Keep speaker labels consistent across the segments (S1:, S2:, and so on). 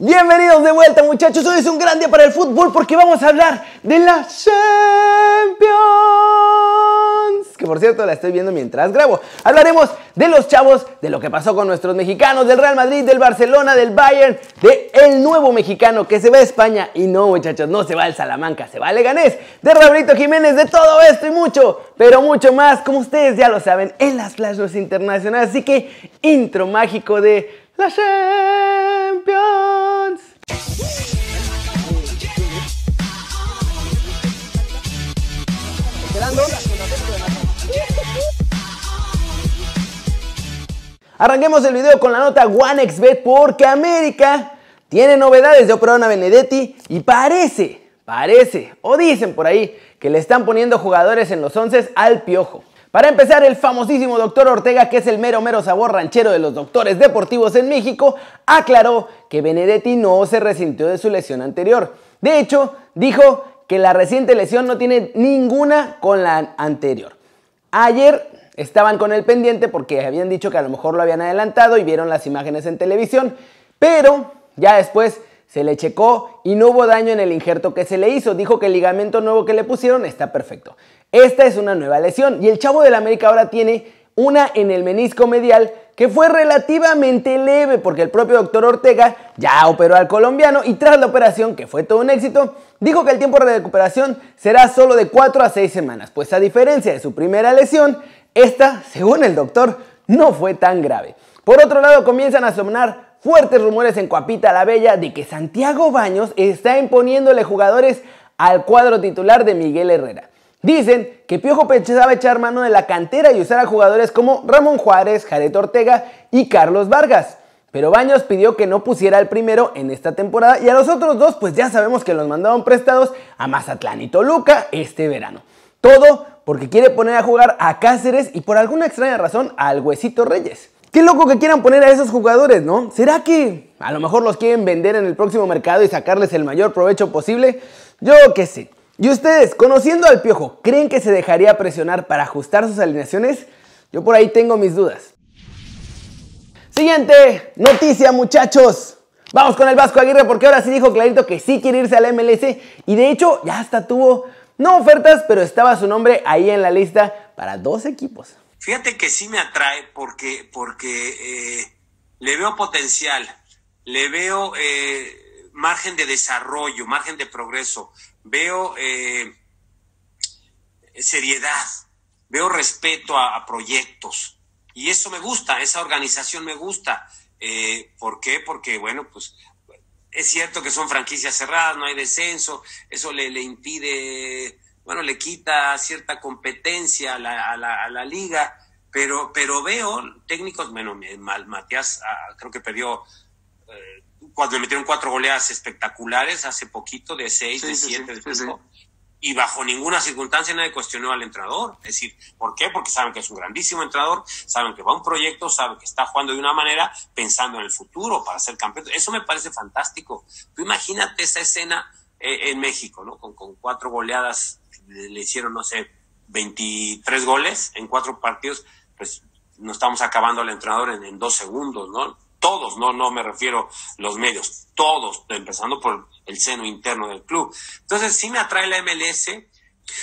S1: Bienvenidos de vuelta muchachos, hoy es un gran día para el fútbol porque vamos a hablar de la Champions. Que por cierto la estoy viendo mientras grabo. Hablaremos de los chavos, de lo que pasó con nuestros mexicanos, del Real Madrid, del Barcelona, del Bayern, de el nuevo mexicano que se va a España. Y no muchachos, no se va al Salamanca, se va al Leganés, de Raulito Jiménez, de todo esto y mucho, pero mucho más, como ustedes ya lo saben, en las Flash internacionales. Así que intro mágico de la Champions. Arranquemos el video con la nota OneXBet porque América tiene novedades de Operona Benedetti y parece, parece, o dicen por ahí, que le están poniendo jugadores en los once al piojo. Para empezar, el famosísimo doctor Ortega, que es el mero mero sabor ranchero de los doctores deportivos en México, aclaró que Benedetti no se resintió de su lesión anterior. De hecho, dijo que la reciente lesión no tiene ninguna con la anterior. Ayer estaban con el pendiente porque habían dicho que a lo mejor lo habían adelantado y vieron las imágenes en televisión, pero ya después se le checó y no hubo daño en el injerto que se le hizo. Dijo que el ligamento nuevo que le pusieron está perfecto. Esta es una nueva lesión y el chavo del América ahora tiene una en el menisco medial que fue relativamente leve porque el propio doctor Ortega ya operó al colombiano y tras la operación, que fue todo un éxito, dijo que el tiempo de recuperación será solo de 4 a 6 semanas, pues a diferencia de su primera lesión, esta, según el doctor, no fue tan grave. Por otro lado, comienzan a sonar fuertes rumores en Coapita la Bella de que Santiago Baños está imponiéndole jugadores al cuadro titular de Miguel Herrera. Dicen que Piojo pensaba echar mano de la cantera y usar a jugadores como Ramón Juárez, Jared Ortega y Carlos Vargas. Pero Baños pidió que no pusiera al primero en esta temporada y a los otros dos pues ya sabemos que los mandaron prestados a Mazatlán y Toluca este verano. Todo porque quiere poner a jugar a Cáceres y por alguna extraña razón al Huesito Reyes. Qué loco que quieran poner a esos jugadores, ¿no? ¿Será que a lo mejor los quieren vender en el próximo mercado y sacarles el mayor provecho posible? Yo qué sé. ¿Y ustedes, conociendo al Piojo, creen que se dejaría presionar para ajustar sus alineaciones? Yo por ahí tengo mis dudas. Siguiente noticia, muchachos. Vamos con el Vasco Aguirre porque ahora sí dijo clarito que sí quiere irse al MLS y de hecho ya hasta tuvo no ofertas, pero estaba su nombre ahí en la lista para dos equipos.
S2: Fíjate que sí me atrae porque, porque eh, le veo potencial, le veo eh, margen de desarrollo, margen de progreso, veo eh, seriedad, veo respeto a, proyectos. Y eso me gusta, esa organización me gusta. ¿Por qué? Porque, bueno, pues es cierto que son franquicias cerradas, no hay descenso, eso le, le impide, bueno, le quita cierta competencia a la, a la, liga, pero, pero veo técnicos, bueno, Matías ah, creo que perdió, eh, cuando le metieron cuatro goleadas espectaculares hace poquito, de seis, de siete, de cinco y bajo ninguna circunstancia nadie cuestionó al entrenador. Es decir, ¿por qué? Porque saben que es un grandísimo entrenador, saben que va a un proyecto, saben que está jugando de una manera pensando en el futuro para ser campeón. Eso me parece fantástico. Tú imagínate esa escena eh, en México, ¿no? Con, cuatro goleadas, le, hicieron, no sé, 23 goles en cuatro partidos, pues nos estamos acabando al entrenador en, en dos segundos, ¿no? Todos, no, no me refiero los medios, todos, empezando por el seno interno del club. Entonces, sí me atrae la MLS.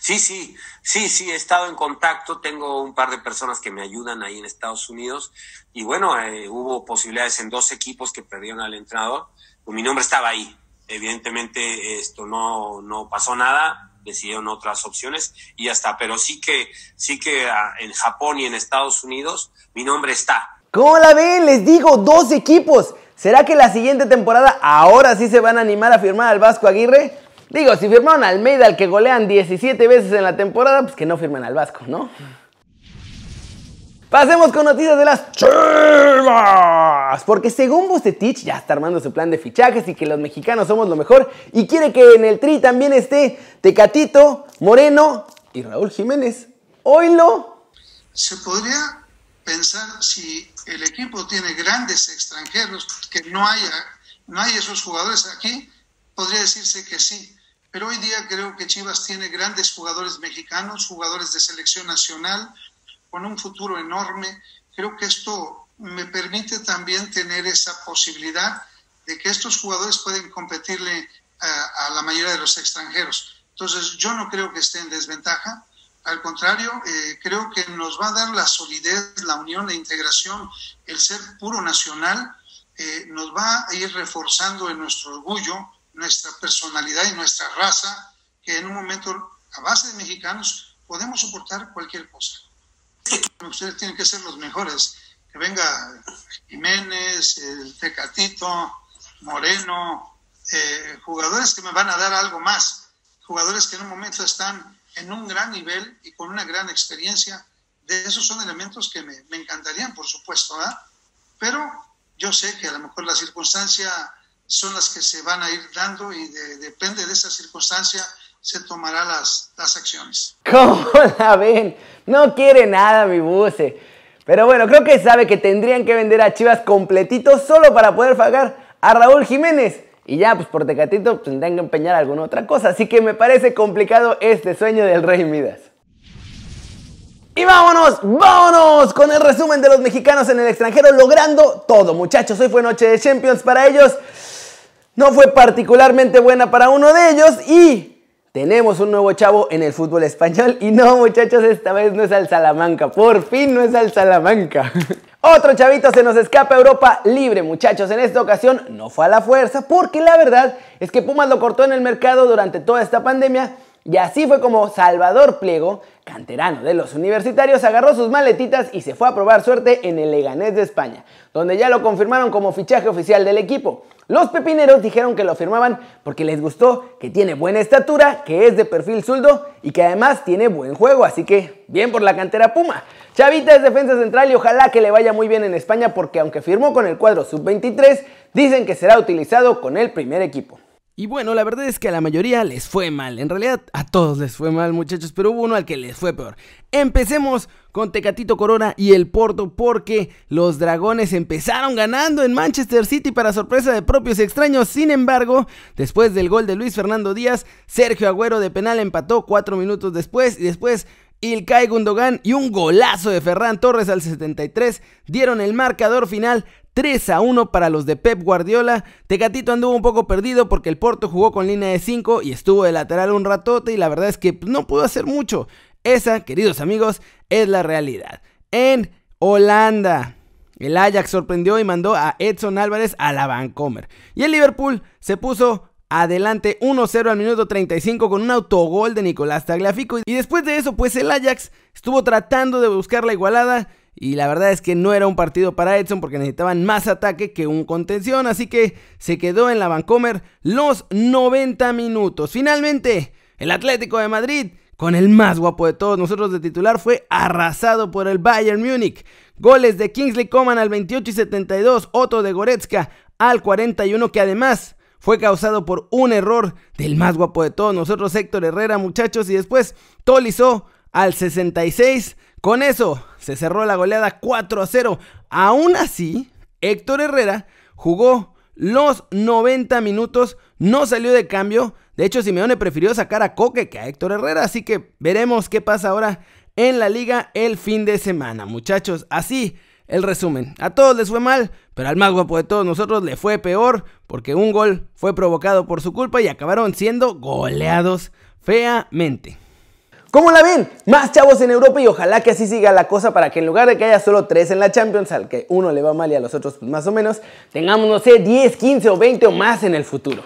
S2: Sí, sí, sí, sí, he estado en contacto, tengo un par de personas que me ayudan ahí en Estados Unidos y bueno, eh, hubo posibilidades en dos equipos que perdieron al entrenador, pues mi nombre estaba ahí. Evidentemente esto no, no pasó nada, decidieron otras opciones y ya está, pero sí que, sí que ah, en Japón y en Estados Unidos mi nombre está.
S1: ¿Cómo la ven? Les digo, dos equipos. ¿Será que la siguiente temporada ahora sí se van a animar a firmar al Vasco Aguirre? Digo, si firmaron al Almeida, al que golean 17 veces en la temporada, pues que no firmen al Vasco, ¿no? Pasemos con noticias de las Chivas. Porque según Bucetich ya está armando su plan de fichajes y que los mexicanos somos lo mejor y quiere que en el tri también esté Tecatito, Moreno y Raúl Jiménez. Oilo.
S3: Se podría pensar si el equipo tiene grandes extranjeros, que no haya, no hay esos jugadores aquí, podría decirse que sí. Pero hoy día creo que Chivas tiene grandes jugadores mexicanos, jugadores de selección nacional, con un futuro enorme. Creo que esto me permite también tener esa posibilidad de que estos jugadores pueden competirle a, la mayoría de los extranjeros. Entonces, yo no creo que esté en desventaja. Al contrario, eh, creo que nos va a dar la solidez, la unión, la integración, el ser puro nacional, eh, nos va a ir reforzando en nuestro orgullo, nuestra personalidad y nuestra raza, que en un momento, a base de mexicanos, podemos soportar cualquier cosa. Ustedes tienen que ser los mejores. Que venga Jiménez, el Tecatito, Moreno, eh, jugadores que me van a dar algo más, jugadores que en un momento están en un gran nivel y con una gran experiencia. De esos son elementos que me, encantarían, por supuesto, pero yo sé que a lo mejor las circunstancias son las que se van a ir dando y depende de esa circunstancia se tomarán las, las acciones.
S1: ¿Cómo la ven? No quiere nada mi buce. Pero bueno, creo que sabe que tendrían que vender a Chivas completito solo para poder pagar a Raúl Jiménez. Y ya, pues por Tecatito pues, tendrán que empeñar alguna otra cosa. Así que me parece complicado este sueño del Rey Midas. Y vámonos, vámonos con el resumen de los mexicanos en el extranjero logrando todo. Muchachos, hoy fue noche de Champions para ellos. No fue particularmente buena para uno de ellos y tenemos un nuevo chavo en el fútbol español y no muchachos, esta vez no es al Salamanca, por fin no es al Salamanca. Otro chavito se nos escapa a Europa libre muchachos, en esta ocasión no fue a la fuerza porque la verdad es que Pumas lo cortó en el mercado durante toda esta pandemia y así fue como Salvador Pliego, canterano de los universitarios, agarró sus maletitas y se fue a probar suerte en el Leganés de España, donde ya lo confirmaron como fichaje oficial del equipo. Los pepineros dijeron que lo firmaban porque les gustó, que tiene buena estatura, que es de perfil zurdo y que además tiene buen juego, así que bien por la cantera Puma. Chavita es defensa central y ojalá que le vaya muy bien en España porque aunque firmó con el cuadro sub-23, dicen que será utilizado con el primer equipo. Y bueno, la verdad es que a la mayoría les fue mal. En realidad a todos les fue mal, muchachos, pero hubo uno al que les fue peor. Empecemos con Tecatito Corona y el Porto porque los dragones empezaron ganando en Manchester City para sorpresa de propios extraños. Sin embargo, después del gol de Luis Fernando Díaz, Sergio Agüero de penal empató cuatro minutos después y después Ilkay Gundogan y un golazo de Ferran Torres al 73 dieron el marcador final 3 a 1 para los de Pep Guardiola. Tecatito anduvo un poco perdido porque el Porto jugó con línea de 5 y estuvo de lateral un ratote y la verdad es que no pudo hacer mucho. Esa, queridos amigos, es la realidad. En Holanda, el Ajax sorprendió y mandó a Edson Álvarez a la Vancomer. Y el Liverpool se puso adelante 1-0 al minuto 35 con un autogol de Nicolás Tagliafico. Y después de eso, pues el Ajax estuvo tratando de buscar la igualada y la verdad es que no era un partido para Edson porque necesitaban más ataque que un contención. Así que se quedó en la Vancomer los 90 minutos. Finalmente, el Atlético de Madrid, con el más guapo de todos nosotros de titular, fue arrasado por el Bayern Múnich. Goles de Kingsley Coman al 28 y 72, Otto de Goretzka al 41, que además fue causado por un error del más guapo de todos nosotros, Héctor Herrera, muchachos, y después Tolizó al 66. Con eso se cerró la goleada 4 a 0. Aún así, Héctor Herrera jugó los 90 minutos, no salió de cambio. De hecho, Simeone prefirió sacar a Coque que a Héctor Herrera, así que veremos qué pasa ahora en la liga el fin de semana. Muchachos, así el resumen. A todos les fue mal, pero al más guapo de todos nosotros le fue peor porque un gol fue provocado por su culpa y acabaron siendo goleados feamente. ¿Cómo la ven? Más chavos en Europa y ojalá que así siga la cosa para que en lugar de que haya solo 3 en la Champions, al que uno le va mal y a los otros pues más o menos, tengamos, no sé, 10, 15 o 20 o más en el futuro.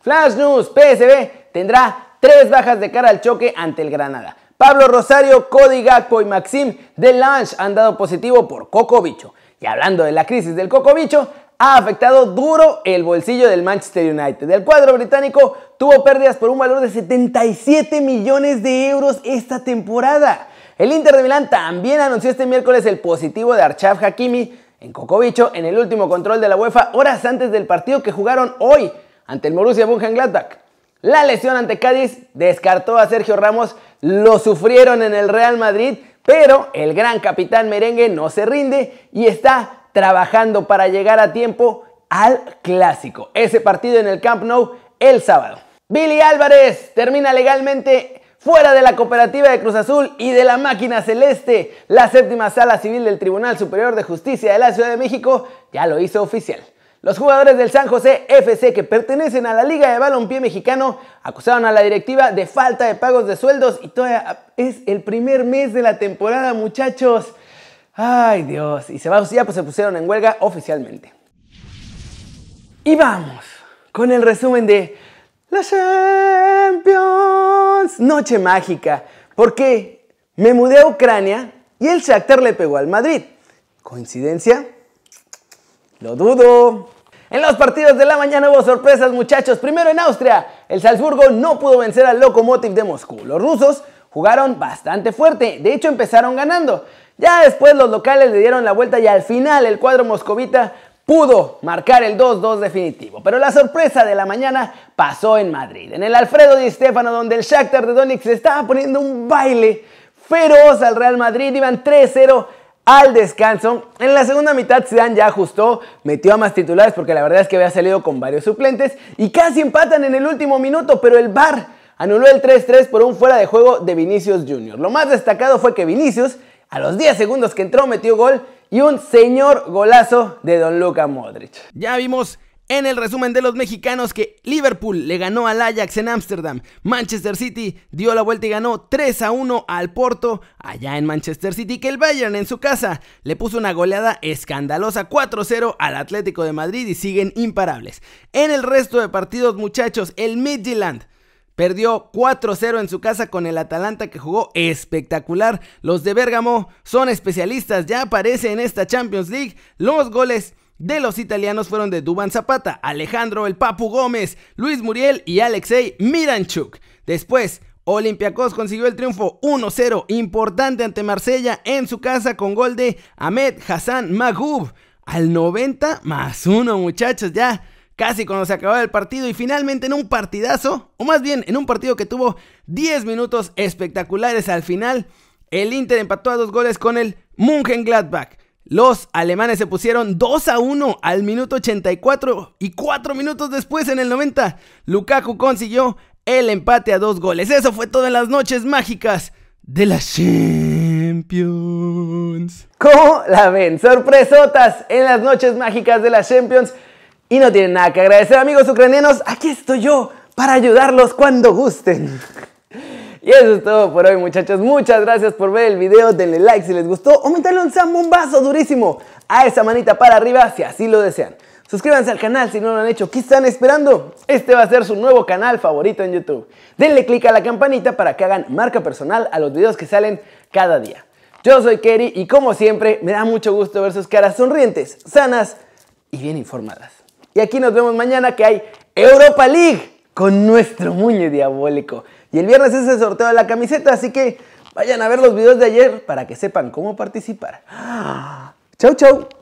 S1: Flash News, PSB tendrá tres bajas de cara al choque ante el Granada. Pablo Rosario, Cody Gakpo y Maxim Delange han dado positivo por Coco Bicho. Y hablando de la crisis del Coco Bicho, ha afectado duro el bolsillo del Manchester United. El cuadro británico tuvo pérdidas por un valor de 77 millones de euros esta temporada. El Inter de Milán también anunció este miércoles el positivo de Archav Hakimi en Cocobicho en el último control de la UEFA horas antes del partido que jugaron hoy ante el Borussia Mönchengladbach. La lesión ante Cádiz descartó a Sergio Ramos, lo sufrieron en el Real Madrid, pero el gran capitán merengue no se rinde y está trabajando para llegar a tiempo al clásico. Ese partido en el Camp Nou el sábado. Billy Álvarez termina legalmente fuera de la cooperativa de Cruz Azul y de la máquina celeste. La séptima sala civil del Tribunal Superior de Justicia de la Ciudad de México ya lo hizo oficial. Los jugadores del San José FC que pertenecen a la Liga de Balompié Mexicano acusaron a la directiva de falta de pagos de sueldos y todavía es el primer mes de la temporada, muchachos. Ay, Dios. Y se va, ya pues se pusieron en huelga oficialmente. Y vamos con el resumen de la Champions. Noche mágica. Porque me mudé a Ucrania y el Shakhtar le pegó al Madrid. ¿Coincidencia? Lo dudo. En los partidos de la mañana hubo sorpresas, muchachos. Primero en Austria, el Salzburgo no pudo vencer al Lokomotiv de Moscú. Los rusos jugaron bastante fuerte, de hecho empezaron ganando. Ya después los locales le dieron la vuelta y al final el cuadro moscovita pudo marcar el 2-2 definitivo. Pero la sorpresa de la mañana pasó en Madrid, en el Alfredo Di Stefano, donde el Shakhtar de Donetsk estaba poniendo un baile feroz al Real Madrid. Iban 3-0 al descanso. En la segunda mitad Zidane ya ajustó, metió a más titulares porque la verdad es que había salido con varios suplentes y casi empatan en el último minuto, pero el VAR anuló el 3-3 por un fuera de juego de Vinicius Jr. Lo más destacado fue que Vinicius a los 10 segundos que entró metió gol y un señor golazo de Don Luka Modric.
S4: Ya vimos en el resumen de los mexicanos que Liverpool le ganó al Ajax en Ámsterdam, Manchester City dio la vuelta y ganó 3 a 1 al Porto allá en Manchester City, que el Bayern en su casa le puso una goleada escandalosa 4-0 al Atlético de Madrid y siguen imparables. En el resto de partidos muchachos, el Midtjylland Perdió 4-0 en su casa con el Atalanta que jugó espectacular. Los de Bérgamo son especialistas, ya aparece en esta Champions League. Los goles de los italianos fueron de Duban Zapata, Alejandro El Papu Gómez, Luis Muriel y Alexei Miranchuk. Después, Olympiacos consiguió el triunfo 1-0 importante ante Marsella en su casa con gol de Ahmed Hassan Magoub al 90 más 1 muchachos ya casi cuando se acababa el partido y finalmente en un partidazo, o más bien en un partido que tuvo 10 minutos espectaculares al final, el Inter empató a dos goles con el Mönchengladbach. Los alemanes se pusieron 2 a 1 al minuto 84 y 4 minutos después en el 90 Lukaku consiguió el empate a dos goles. Eso fue todo en las noches mágicas de la Champions.
S1: ¿Cómo la ven? Sorpresotas en las noches mágicas de la Champions. Y no tienen nada que agradecer amigos ucranianos. Aquí estoy yo para ayudarlos cuando gusten. Y eso es todo por hoy muchachos, muchas gracias por ver el video, denle like si les gustó o métanle un zambombazo durísimo a esa manita para arriba si así lo desean. Suscríbanse al canal si no lo han hecho, ¿qué están esperando? Este va a ser su nuevo canal favorito en YouTube. Denle click a la campanita para que hagan marca personal a los videos que salen cada día. Yo soy Kerry y como siempre me da mucho gusto ver sus caras sonrientes, sanas y bien informadas. Y aquí nos vemos mañana que hay Europa League con nuestro muñe diabólico. Y el viernes es el sorteo de la camiseta, así que vayan a ver los videos de ayer para que sepan cómo participar. Chau, chau.